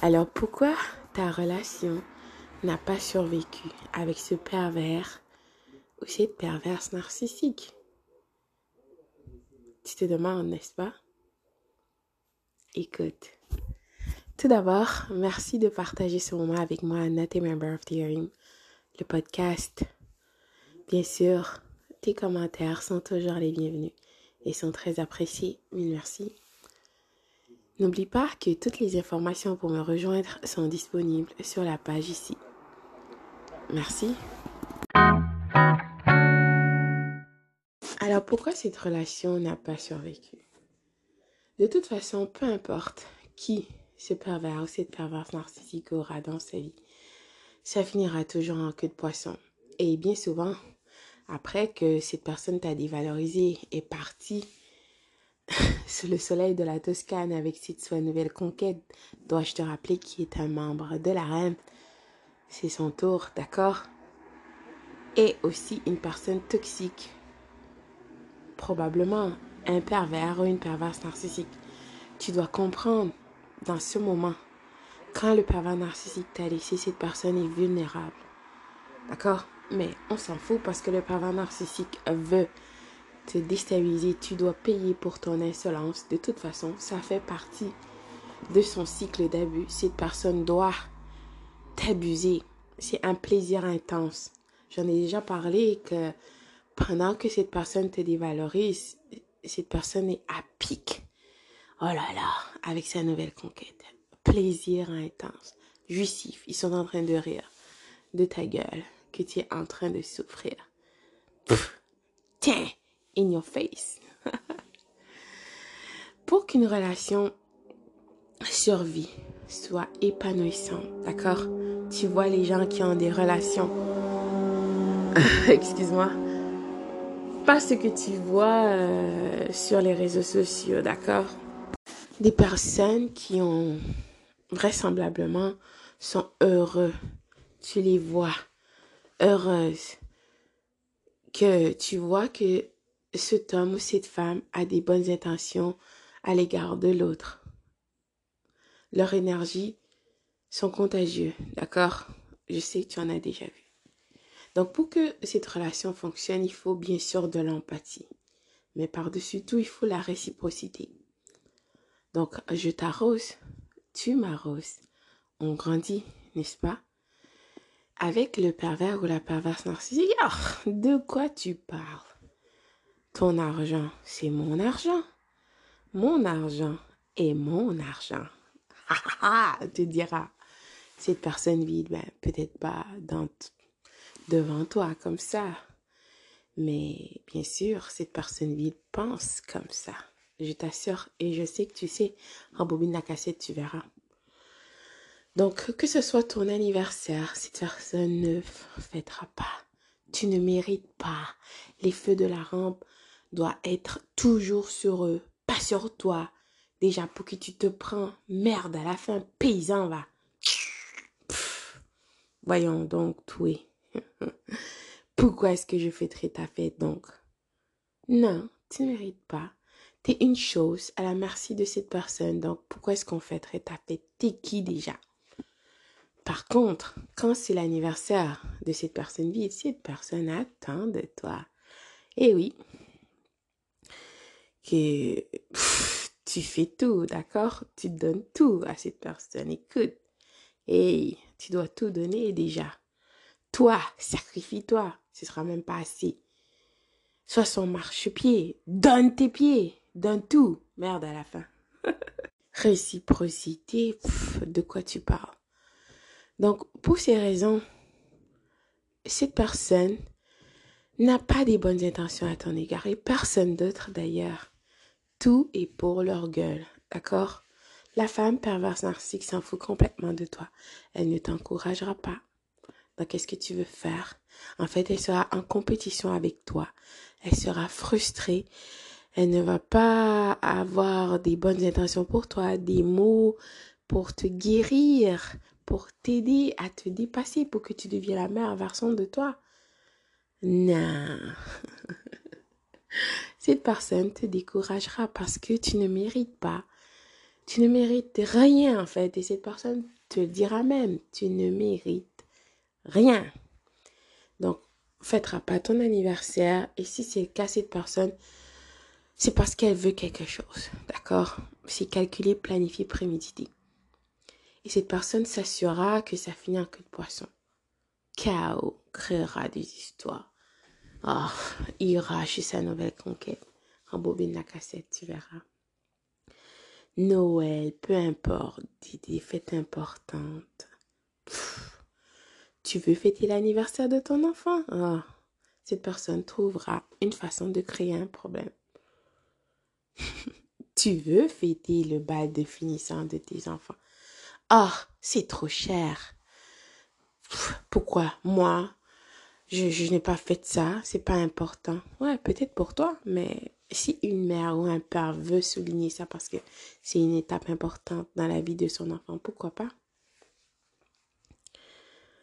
Alors pourquoi ta relation n'a pas survécu avec ce pervers ou cette perverse narcissique? Tu te demandes, n'est-ce pas? Écoute. Tout d'abord, merci de partager ce moment avec moi, a Member of le podcast. Bien sûr, tes commentaires sont toujours les bienvenus et sont très appréciés. Mille merci. N'oublie pas que toutes les informations pour me rejoindre sont disponibles sur la page ici. Merci. Alors pourquoi cette relation n'a pas survécu? De toute façon, peu importe qui ce pervers ou cette perverse narcissique aura dans sa vie, ça finira toujours en queue de poisson. Et bien souvent, après que cette personne t'a dévalorisé, est partie sous le soleil de la Toscane avec cette nouvelle conquête, dois-je te rappeler qu'il est un membre de la reine? C'est son tour, d'accord? Et aussi une personne toxique. Probablement un pervers ou une perverse narcissique. Tu dois comprendre dans ce moment, quand le pervers narcissique t'a laissé, cette personne est vulnérable. D'accord? Mais on s'en fout parce que le pervers narcissique veut te déstabiliser. Tu dois payer pour ton insolence. De toute façon, ça fait partie de son cycle d'abus. Cette personne doit t'abuser. C'est un plaisir intense. J'en ai déjà parlé que pendant que cette personne te dévalorise, cette personne est à pic. Oh là là, avec sa nouvelle conquête. Plaisir intense. Jouissif. Ils sont en train de rire de ta gueule que tu es en train de souffrir. In your face. Pour qu'une relation survie, soit épanouissante, d'accord? Tu vois les gens qui ont des relations. Excuse-moi. Pas ce que tu vois euh, sur les réseaux sociaux, d'accord? Des personnes qui ont vraisemblablement sont heureux. Tu les vois heureuse que tu vois que cet homme ou cette femme a des bonnes intentions à l'égard de l'autre. Leur énergie sont contagieux, d'accord? Je sais que tu en as déjà vu. Donc pour que cette relation fonctionne, il faut bien sûr de l'empathie. Mais par-dessus tout, il faut la réciprocité. Donc je t'arrose, tu m'arroses. On grandit, n'est-ce pas? Avec le pervers ou la perverse narcissique. Ah, de quoi tu parles? Ton argent, c'est mon argent. Mon argent est mon argent. Tu diras, cette personne vide, ben, peut-être pas devant toi comme ça. Mais bien sûr, cette personne vide pense comme ça. Je t'assure et je sais que tu sais, en bobine la cassette, tu verras. Donc, que ce soit ton anniversaire, cette personne ne fêtera pas. Tu ne mérites pas. Les feux de la rampe doivent être toujours sur eux, pas sur toi. Déjà, pour que tu te prends, merde, à la fin, paysan va. Voyons donc, toi. Pourquoi est-ce que je fêterai ta fête donc? Non, tu ne mérites pas. T'es une chose à la merci de cette personne, donc pourquoi est-ce qu'on fêterait ta fête? T'es qui déjà? Par contre, quand c'est l'anniversaire de cette personne vide, cette personne attend de toi. Et oui, tu fais tout, d'accord? Tu donnes tout à cette personne. Écoute, et tu dois tout donner déjà. Toi, sacrifie-toi. Ce sera même pas assez. Sois son marchepied. Donne tes pieds. Donne tout. Merde à la fin. Réciprocité, de quoi tu parles? Donc, pour ces raisons, cette personne n'a pas des bonnes intentions à ton égard et personne d'autre d'ailleurs. Tout est pour leur gueule, d'accord? La femme perverse narcissique s'en fout complètement de toi. Elle ne t'encouragera pas. Donc, qu'est-ce que tu veux faire? En fait, elle sera en compétition avec toi. Elle sera frustrée. Elle ne va pas avoir des bonnes intentions pour toi, des mots pour te guérir, pour t'aider à te dépasser, pour que tu deviennes la meilleure version de toi. Non. Cette personne te découragera parce que tu ne mérites pas. Tu ne mérites rien en fait. Et cette personne te dira même, tu ne mérites rien. Donc, fêtera pas ton anniversaire. Et si c'est le cas, cette personne, c'est parce qu'elle veut quelque chose. D'accord? C'est calculé, planifié, prémédité. Et cette personne s'assurera que ça finit en queue de poisson. Chaos créera des histoires. Oh, il ira chez sa nouvelle conquête. Rembobine la cassette, tu verras. Noël, peu importe, des fêtes importantes. tu veux fêter l'anniversaire de ton enfant? Oh, Cette personne trouvera une façon de créer un problème. tu veux fêter le bal de finissant de tes enfants? Oh, c'est trop cher. Pourquoi moi je, n'ai pas fait ça, c'est pas important. Ouais, peut-être pour toi, mais si une mère ou un père veut souligner ça parce que c'est une étape importante dans la vie de son enfant, pourquoi pas?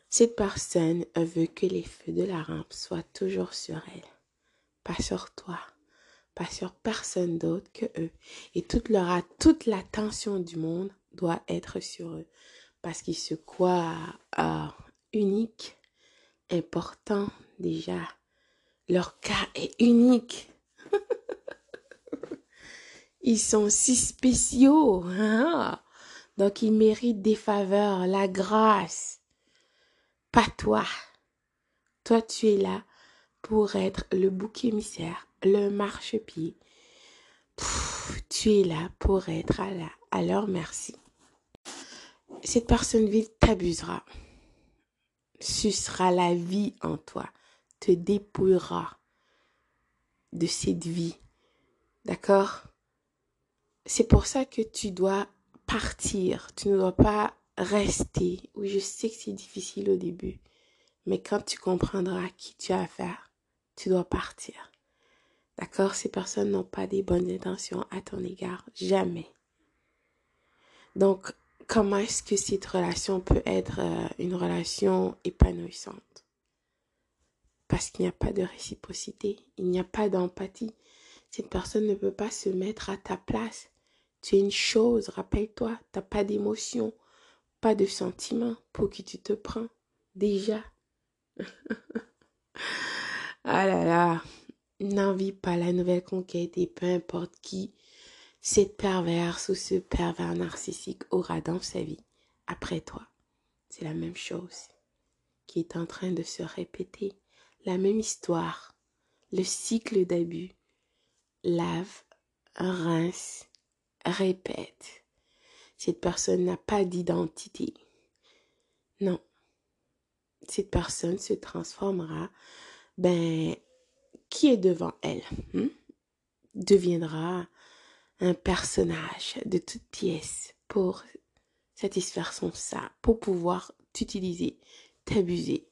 Cette personne veut que les feux de la rampe soient toujours sur elle, pas sur toi, pas sur personne d'autre que eux. Et toute leur, toute l'attention du monde doit être sur eux parce qu'ils se croient euh, uniques, importants déjà. Leur cas est unique. Ils sont si spéciaux. Hein? Donc, ils méritent des faveurs, la grâce. Pas toi. Toi, tu es là pour être le bouc émissaire, le marchepied. tu es là pour être à, la, merci. Cette personne vide t'abusera, sucera la vie en toi, te dépouillera de cette vie. D'accord? C'est pour ça que tu dois partir. Tu ne dois pas rester. Oui, je sais que c'est difficile au début. Mais quand tu comprendras qui tu as affaire, tu dois partir. D'accord? Ces personnes n'ont pas des bonnes intentions à ton égard. Jamais. Donc, comment est-ce que cette relation peut être euh, une relation épanouissante? Parce qu'il n'y a pas de réciprocité, il n'y a pas d'empathie. Cette personne ne peut pas se mettre à ta place. Tu es une chose, rappelle-toi, tu n'as pas d'émotion, pas de sentiment pour qui tu te prends. Déjà. ah là là, n'envie pas la nouvelle conquête et peu importe qui cette perverse ou ce pervers narcissique aura dans sa vie après toi. C'est la même chose qui est en train de se répéter. La même histoire. Le cycle d'abus. Lave, rince, répète. Cette personne n'a pas d'identité. Non. Cette personne se transformera. Ben, qui est devant elle hmm? deviendra un personnage de toute pièce pour satisfaire son ça, pour pouvoir t'utiliser, t'abuser.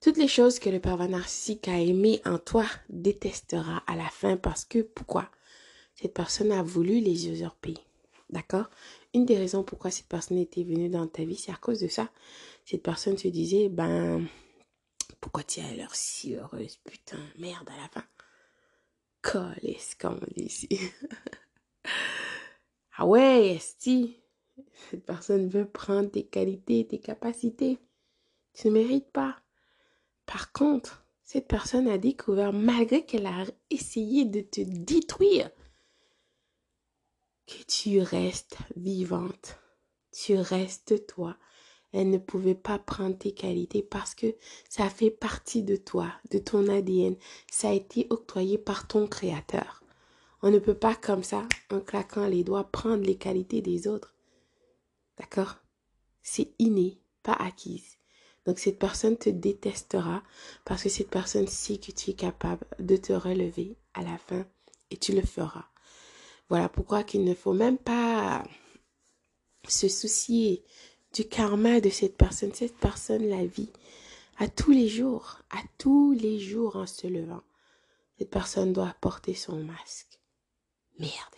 Toutes les choses que le pervers narcissique a aimées en toi détestera à la fin parce que pourquoi cette personne a voulu les usurper. D'accord? Une des raisons pourquoi cette personne était venue dans ta vie, c'est à cause de ça. Cette personne se disait, ben, pourquoi tu as l'air si heureuse Putain, merde à la fin. Colisse, comme ici. ah ouais, Esti. Cette personne veut prendre tes qualités, tes capacités. Tu ne mérites pas. Par contre, cette personne a découvert, malgré qu'elle a essayé de te détruire, que tu restes vivante. Tu restes toi. Elle ne pouvait pas prendre tes qualités parce que ça fait partie de toi, de ton ADN. Ça a été octroyé par ton créateur. On ne peut pas comme ça, en claquant les doigts, prendre les qualités des autres. D'accord? C'est inné, pas acquise. Donc cette personne te détestera parce que cette personne sait que tu es capable de te relever à la fin et tu le feras. Voilà pourquoi qu'il ne faut même pas se soucier du karma de cette personne. Cette personne la vit à tous les jours, à tous les jours en se levant. Cette personne doit porter son masque. Merde,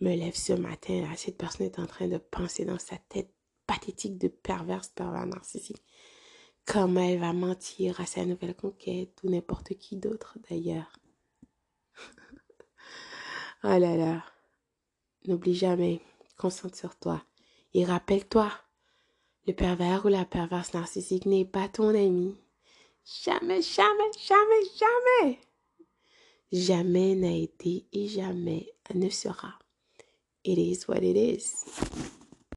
me lève ce matin, là, cette personne est en train de penser dans sa tête pathétique de perverse, pervers narcissique. Comment elle va mentir à sa nouvelle conquête ou n'importe qui d'autre d'ailleurs? Oh là là. n'oublie jamais, concentre sur toi. Et rappelle-toi, le pervers ou la perverse narcissique n'est pas ton ami. Jamais, jamais, jamais, jamais. Jamais n'a été et jamais ne sera. It is what it is.